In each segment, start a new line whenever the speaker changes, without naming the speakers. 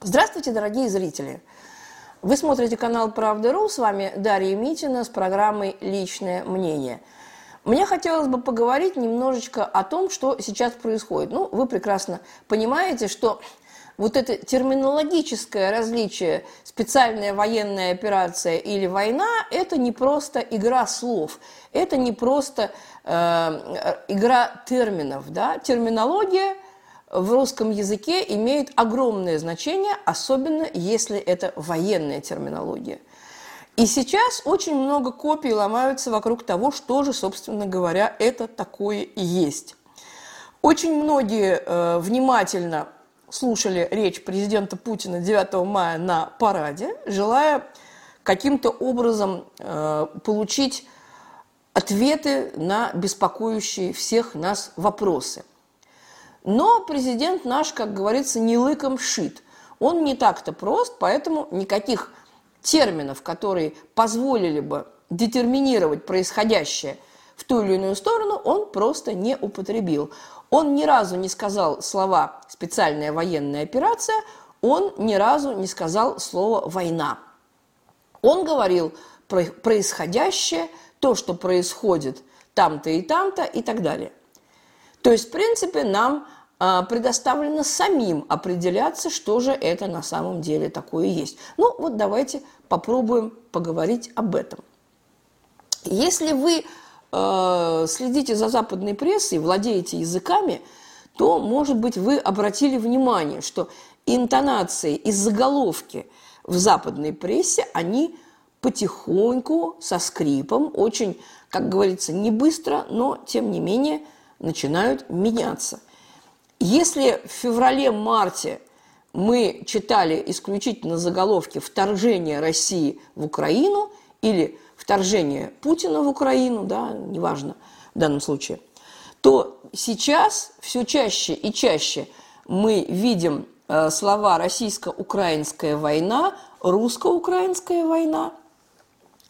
Здравствуйте, дорогие зрители! Вы смотрите канал «Правда.ру», с вами Дарья Митина с программой «Личное мнение». Мне хотелось бы поговорить немножечко о том, что сейчас происходит. Ну, вы прекрасно понимаете, что вот это терминологическое различие специальная военная операция или война – это не просто игра слов, это не просто э, игра терминов. Да? Терминология – в русском языке имеет огромное значение, особенно если это военная терминология. И сейчас очень много копий ломаются вокруг того, что же, собственно говоря, это такое есть. Очень многие э, внимательно слушали речь президента Путина 9 мая на параде, желая каким-то образом э, получить ответы на беспокоящие всех нас вопросы – но президент наш, как говорится, не лыком шит. Он не так-то прост, поэтому никаких терминов, которые позволили бы детерминировать происходящее в ту или иную сторону, он просто не употребил. Он ни разу не сказал слова «специальная военная операция», он ни разу не сказал слово «война». Он говорил про происходящее, то, что происходит там-то и там-то и так далее. То есть, в принципе, нам предоставлено самим определяться, что же это на самом деле такое есть. Ну, вот давайте попробуем поговорить об этом. Если вы э, следите за западной прессой, владеете языками, то, может быть, вы обратили внимание, что интонации и заголовки в западной прессе, они потихоньку, со скрипом, очень, как говорится, не быстро, но, тем не менее, начинают меняться. Если в феврале-марте мы читали исключительно заголовки «Вторжение России в Украину» или «Вторжение Путина в Украину», да, неважно в данном случае, то сейчас все чаще и чаще мы видим э, слова «российско-украинская война», «русско-украинская война»,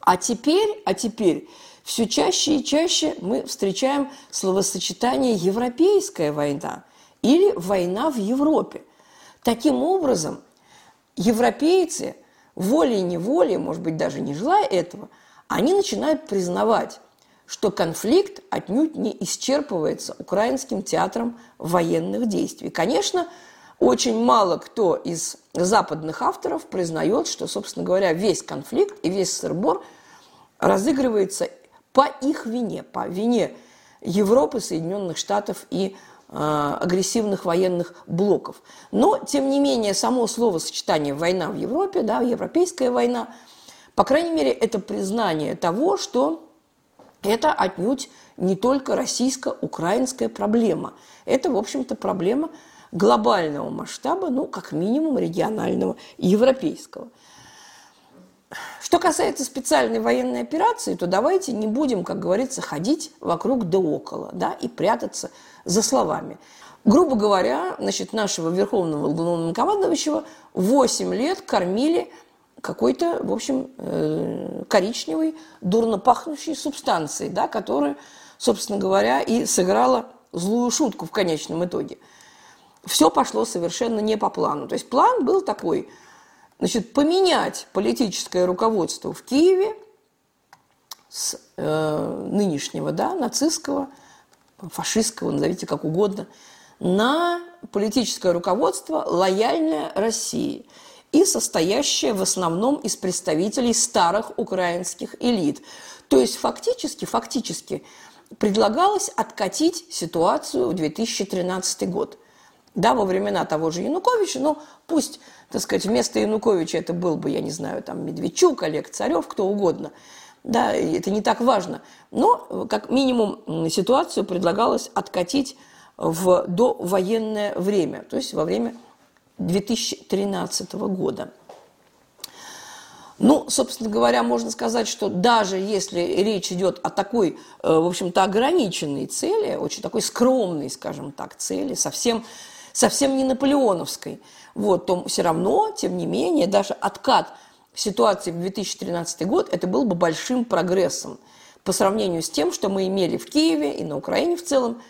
а теперь, а теперь все чаще и чаще мы встречаем словосочетание «европейская война», или война в Европе. Таким образом, европейцы волей-неволей, может быть, даже не желая этого, они начинают признавать, что конфликт отнюдь не исчерпывается украинским театром военных действий. Конечно, очень мало кто из западных авторов признает, что, собственно говоря, весь конфликт и весь сырбор разыгрывается по их вине, по вине Европы, Соединенных Штатов и агрессивных военных блоков. Но, тем не менее, само словосочетание «война в Европе», да, «европейская война», по крайней мере, это признание того, что это отнюдь не только российско-украинская проблема. Это, в общем-то, проблема глобального масштаба, ну, как минимум, регионального, европейского. Что касается специальной военной операции, то давайте не будем, как говорится, ходить вокруг да около, да, и прятаться за словами. Грубо говоря, значит, нашего верховного главнокомандующего 8 лет кормили какой-то, в общем, э, коричневой, дурно пахнущей субстанцией, да, которая, собственно говоря, и сыграла злую шутку в конечном итоге. Все пошло совершенно не по плану. То есть план был такой, значит, поменять политическое руководство в Киеве с э, нынешнего, да, нацистского – фашистского, назовите как угодно, на политическое руководство, лояльное России и состоящее в основном из представителей старых украинских элит. То есть фактически, фактически предлагалось откатить ситуацию в 2013 год. Да, во времена того же Януковича, но пусть, так сказать, вместо Януковича это был бы, я не знаю, там Медведчук, Олег Царев, кто угодно – да, это не так важно. Но, как минимум, ситуацию предлагалось откатить в довоенное время, то есть во время 2013 года. Ну, собственно говоря, можно сказать, что даже если речь идет о такой, э, в общем-то, ограниченной цели, очень такой скромной, скажем так, цели, совсем, совсем не наполеоновской, вот, то все равно, тем не менее, даже откат – ситуации в 2013 год, это был бы большим прогрессом по сравнению с тем, что мы имели в Киеве и на Украине в целом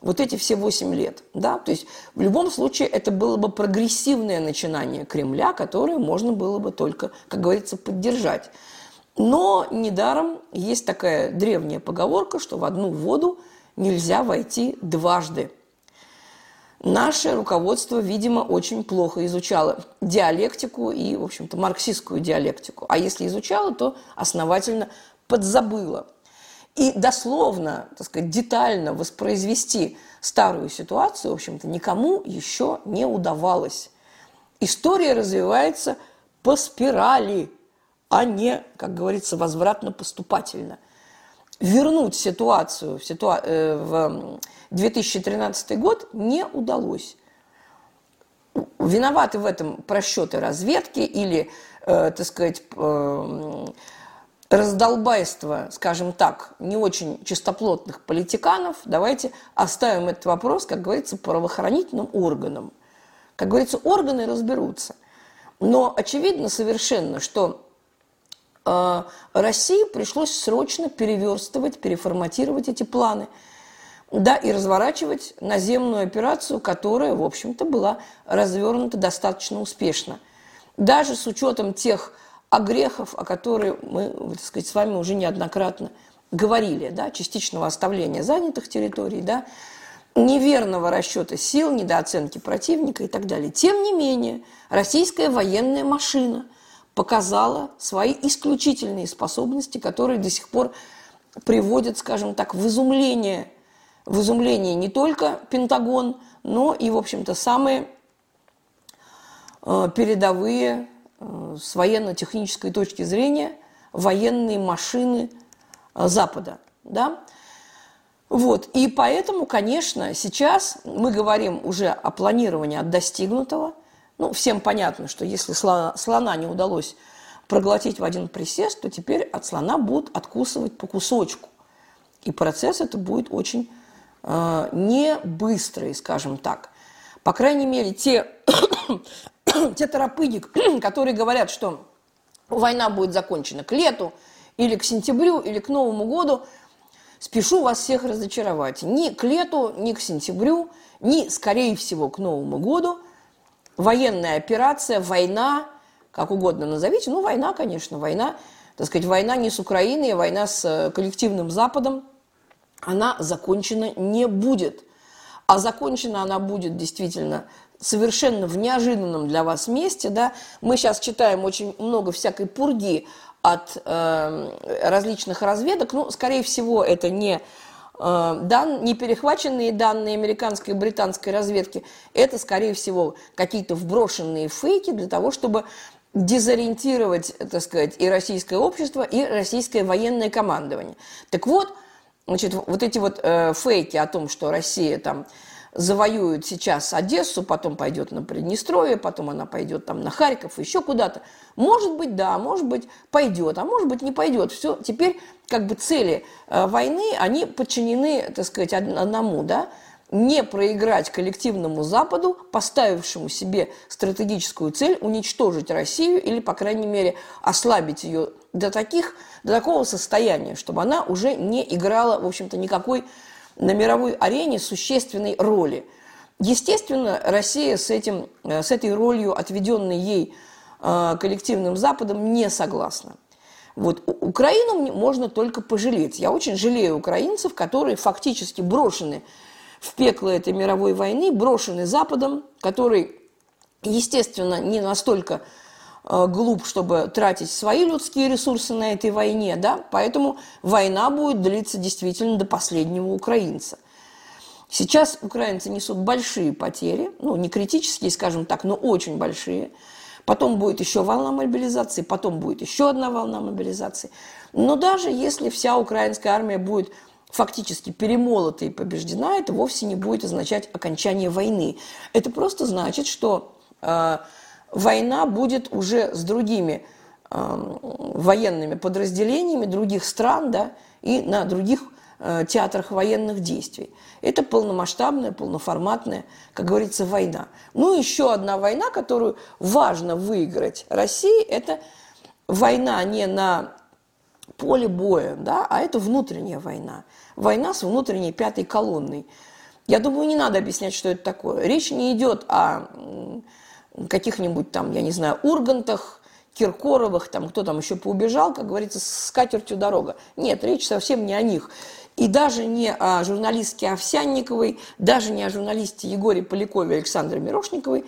вот эти все 8 лет. Да? То есть в любом случае это было бы прогрессивное начинание Кремля, которое можно было бы только, как говорится, поддержать. Но недаром есть такая древняя поговорка, что в одну воду нельзя войти дважды. Наше руководство, видимо, очень плохо изучало диалектику и, в общем-то, марксистскую диалектику. А если изучало, то основательно подзабыло. И дословно, так сказать, детально воспроизвести старую ситуацию, в общем-то, никому еще не удавалось. История развивается по спирали, а не, как говорится, возвратно-поступательно. Вернуть ситуацию в, ситуа- э, в 2013 год не удалось. Виноваты в этом просчеты разведки или, э, так сказать, э, раздолбайство, скажем так, не очень чистоплотных политиканов, давайте оставим этот вопрос, как говорится, правоохранительным органам. Как говорится, органы разберутся. Но очевидно совершенно, что э, России пришлось срочно переверстывать, переформатировать эти планы – да, и разворачивать наземную операцию, которая, в общем-то, была развернута достаточно успешно. Даже с учетом тех огрехов, о которых мы, так сказать, с вами уже неоднократно говорили, да, частичного оставления занятых территорий, да, неверного расчета сил, недооценки противника и так далее. Тем не менее, российская военная машина показала свои исключительные способности, которые до сих пор приводят, скажем так, в изумление – в изумлении не только Пентагон, но и, в общем-то, самые э, передовые э, с военно-технической точки зрения военные машины э, Запада. Да? Вот. И поэтому, конечно, сейчас мы говорим уже о планировании от достигнутого. Ну, всем понятно, что если слона, не удалось проглотить в один присест, то теперь от слона будут откусывать по кусочку. И процесс это будет очень не быстрые, скажем так. По крайней мере, те, те торопыги, которые говорят, что война будет закончена к лету, или к сентябрю, или к Новому году, спешу вас всех разочаровать. Ни к лету, ни к сентябрю, ни, скорее всего, к Новому году военная операция, война, как угодно назовите, ну, война, конечно, война, так сказать, война не с Украиной, а война с э, коллективным Западом – она закончена не будет. А закончена она будет действительно совершенно в неожиданном для вас месте. Да? Мы сейчас читаем очень много всякой пурги от э, различных разведок. Ну, скорее всего, это не, э, дан, не перехваченные данные американской и британской разведки. Это, скорее всего, какие-то вброшенные фейки для того, чтобы дезориентировать, так сказать, и российское общество, и российское военное командование. Так вот, Значит, вот эти вот э, фейки о том, что Россия там завоюет сейчас Одессу, потом пойдет на Приднестровье, потом она пойдет там на Харьков, еще куда-то. Может быть, да, может быть, пойдет, а может быть, не пойдет. Все, теперь как бы цели э, войны, они подчинены, так сказать, одному, да, не проиграть коллективному Западу, поставившему себе стратегическую цель уничтожить Россию или, по крайней мере, ослабить ее до, таких, до такого состояния, чтобы она уже не играла, в общем-то, никакой на мировой арене существенной роли. Естественно, Россия с, этим, э, с этой ролью, отведенной ей э, коллективным Западом, не согласна. Вот Украину можно только пожалеть. Я очень жалею украинцев, которые фактически брошены в пекло этой мировой войны, брошенный Западом, который, естественно, не настолько глуп, чтобы тратить свои людские ресурсы на этой войне, да, поэтому война будет длиться действительно до последнего украинца. Сейчас украинцы несут большие потери, ну, не критические, скажем так, но очень большие. Потом будет еще волна мобилизации, потом будет еще одна волна мобилизации. Но даже если вся украинская армия будет фактически перемолота и побеждена, это вовсе не будет означать окончание войны. Это просто значит, что э, война будет уже с другими э, военными подразделениями других стран да, и на других э, театрах военных действий. Это полномасштабная, полноформатная, как говорится, война. Ну, еще одна война, которую важно выиграть России, это война не на поле боя, да, а это внутренняя война. Война с внутренней пятой колонной. Я думаю, не надо объяснять, что это такое. Речь не идет о каких-нибудь там, я не знаю, Ургантах, Киркоровых, там, кто там еще поубежал, как говорится, с катертью дорога. Нет, речь совсем не о них. И даже не о журналистке Овсянниковой, даже не о журналисте Егоре Полякове Александре Мирошниковой,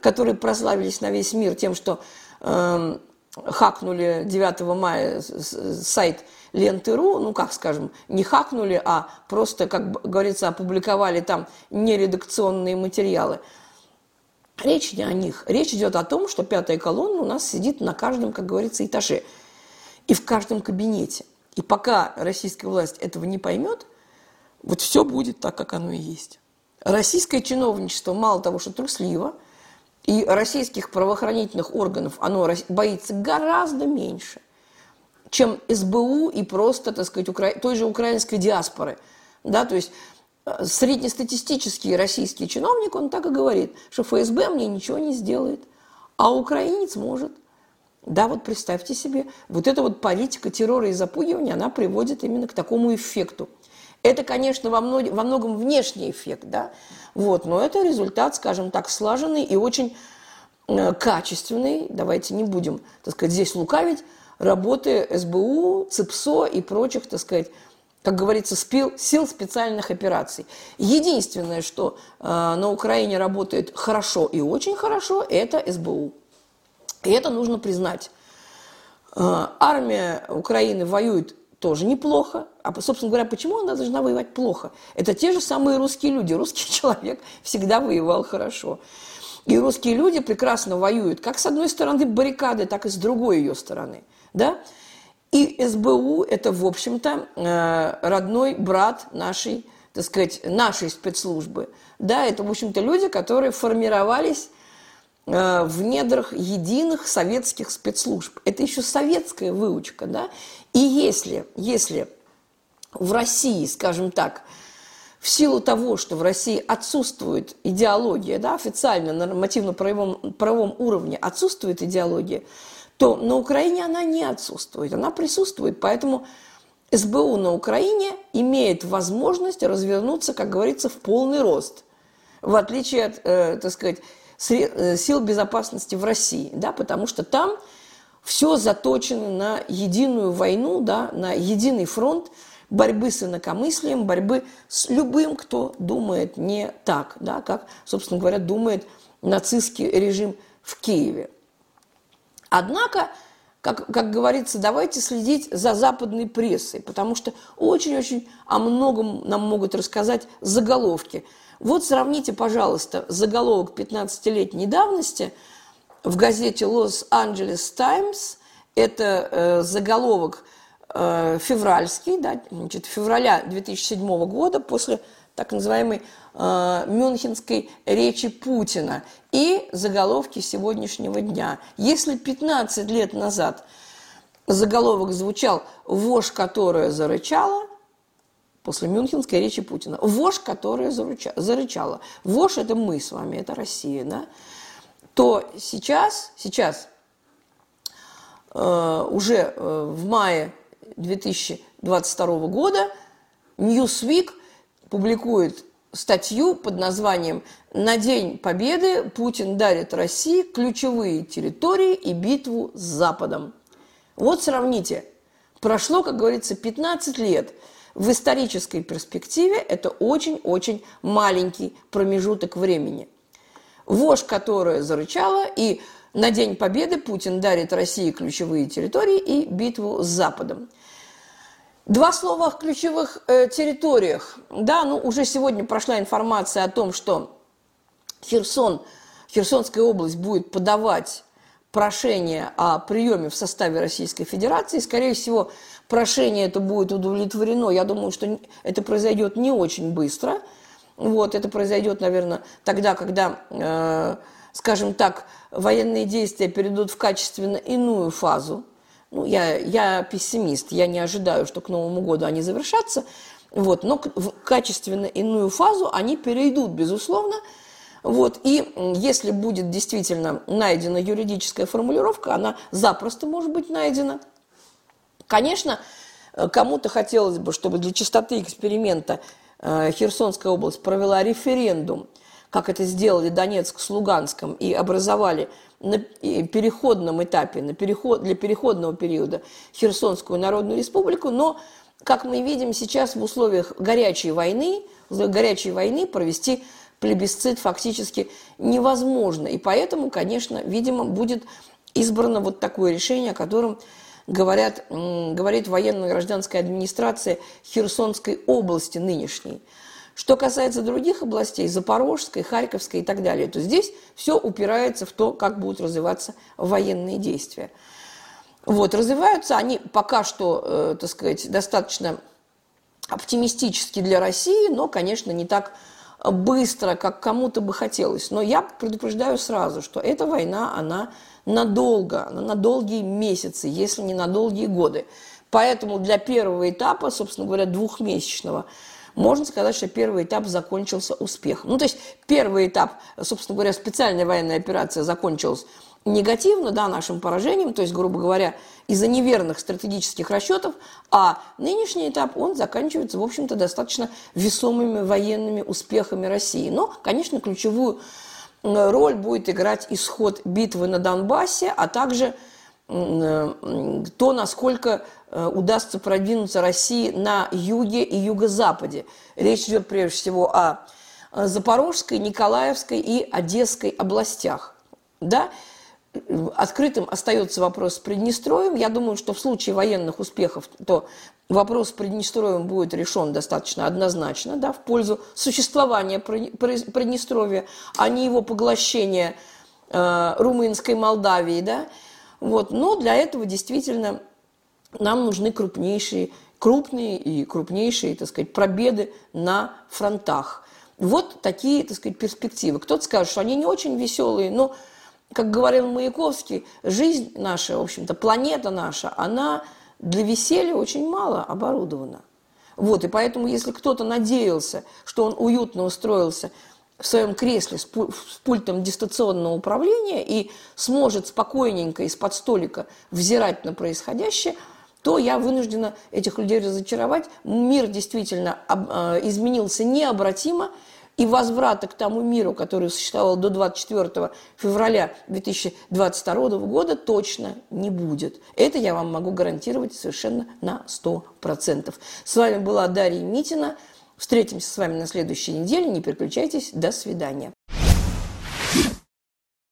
которые прославились на весь мир тем, что э, хакнули 9 мая сайт Ленты.ру, ну, как скажем, не хакнули, а просто, как говорится, опубликовали там нередакционные материалы. Речь не о них. Речь идет о том, что пятая колонна у нас сидит на каждом, как говорится, этаже и в каждом кабинете. И пока российская власть этого не поймет, вот все будет так, как оно и есть. Российское чиновничество мало того, что трусливо, и российских правоохранительных органов оно боится гораздо меньше чем СБУ и просто, так сказать, укра... той же украинской диаспоры. Да, то есть среднестатистический российский чиновник, он так и говорит, что ФСБ мне ничего не сделает, а украинец может. Да, вот представьте себе, вот эта вот политика террора и запугивания, она приводит именно к такому эффекту. Это, конечно, во, мног... во многом внешний эффект, да, вот, но это результат, скажем так, слаженный и очень э, качественный, давайте не будем, так сказать, здесь лукавить, работы СБУ, ЦИПСО и прочих, так сказать, как говорится, спил, сил специальных операций. Единственное, что э, на Украине работает хорошо и очень хорошо, это СБУ. И это нужно признать. Э, армия Украины воюет тоже неплохо. А, собственно говоря, почему она должна воевать плохо? Это те же самые русские люди. Русский человек всегда воевал хорошо. И русские люди прекрасно воюют как с одной стороны баррикады, так и с другой ее стороны – да? И СБУ – это, в общем-то, э, родной брат нашей, так сказать, нашей спецслужбы. Да, это, в общем-то, люди, которые формировались э, в недрах единых советских спецслужб. Это еще советская выучка, да? И если, если в России, скажем так, в силу того, что в России отсутствует идеология, да, официально на нормативно-правовом правовом уровне отсутствует идеология, то на Украине она не отсутствует, она присутствует. Поэтому СБУ на Украине имеет возможность развернуться, как говорится, в полный рост, в отличие от, э, так сказать, э, сил безопасности в России, да, потому что там все заточено на единую войну, да, на единый фронт борьбы с инакомыслием, борьбы с любым, кто думает не так, да, как, собственно говоря, думает нацистский режим в Киеве. Однако, как, как говорится, давайте следить за западной прессой, потому что очень-очень о многом нам могут рассказать заголовки. Вот сравните, пожалуйста, заголовок 15-летней давности в газете «Лос-Анджелес Таймс». Это э, заголовок э, февральский, да, значит, февраля 2007 года, после так называемой э, Мюнхенской речи Путина и заголовки сегодняшнего дня. Если 15 лет назад заголовок звучал «Вошь, которая зарычала», после Мюнхенской речи Путина, «Вошь, которая зарычала». Вошь – это мы с вами, это Россия, да? То сейчас, сейчас э, уже э, в мае 2022 года Newsweek публикует статью под названием «На День Победы Путин дарит России ключевые территории и битву с Западом». Вот сравните. Прошло, как говорится, 15 лет. В исторической перспективе это очень-очень маленький промежуток времени. Вошь, которая зарычала, и на День Победы Путин дарит России ключевые территории и битву с Западом. Два слова о ключевых э, территориях. Да, ну уже сегодня прошла информация о том, что Херсон, Херсонская область будет подавать прошение о приеме в составе Российской Федерации. Скорее всего, прошение это будет удовлетворено. Я думаю, что это произойдет не очень быстро. Вот, это произойдет, наверное, тогда, когда, э, скажем так, военные действия перейдут в качественно иную фазу ну, я, я пессимист, я не ожидаю, что к Новому году они завершатся, вот, но в качественно иную фазу они перейдут, безусловно. Вот, и если будет действительно найдена юридическая формулировка, она запросто может быть найдена. Конечно, кому-то хотелось бы, чтобы для чистоты эксперимента э, Херсонская область провела референдум, как это сделали Донецк с Луганском, и образовали на переходном этапе, на переход, для переходного периода Херсонскую Народную Республику, но, как мы видим сейчас в условиях горячей войны, горячей войны провести плебисцит фактически невозможно. И поэтому, конечно, видимо, будет избрано вот такое решение, о котором говорят, говорит военно-гражданская администрация Херсонской области нынешней. Что касается других областей, Запорожской, Харьковской и так далее, то здесь все упирается в то, как будут развиваться военные действия. Вот, развиваются они пока что, э, так сказать, достаточно оптимистически для России, но, конечно, не так быстро, как кому-то бы хотелось. Но я предупреждаю сразу, что эта война, она надолго, она на долгие месяцы, если не на долгие годы. Поэтому для первого этапа, собственно говоря, двухмесячного, можно сказать, что первый этап закончился успехом. Ну, то есть первый этап, собственно говоря, специальная военная операция закончилась негативно, да, нашим поражением, то есть, грубо говоря, из-за неверных стратегических расчетов, а нынешний этап, он заканчивается, в общем-то, достаточно весомыми военными успехами России. Но, конечно, ключевую роль будет играть исход битвы на Донбассе, а также то, насколько э, удастся продвинуться России на юге и юго-западе. Речь идет прежде всего о Запорожской, Николаевской и Одесской областях. Да? Открытым остается вопрос с Приднестровьем. Я думаю, что в случае военных успехов, то вопрос с Приднестровьем будет решен достаточно однозначно, да, в пользу существования Приднестровья, а не его поглощения э, румынской Молдавии, да. Вот. Но для этого действительно нам нужны крупнейшие, крупные и крупнейшие, так сказать, пробеды на фронтах. Вот такие, так сказать, перспективы. Кто-то скажет, что они не очень веселые, но как говорил Маяковский, жизнь наша, в общем-то, планета наша, она для веселья очень мало оборудована. Вот, и поэтому, если кто-то надеялся, что он уютно устроился в своем кресле с, пультом дистанционного управления и сможет спокойненько из-под столика взирать на происходящее, то я вынуждена этих людей разочаровать. Мир действительно э, изменился необратимо, и возврата к тому миру, который существовал до 24 февраля 2022 года, точно не будет. Это я вам могу гарантировать совершенно на 100%. С вами была Дарья Митина. Встретимся с вами на следующей неделе. Не переключайтесь. До свидания.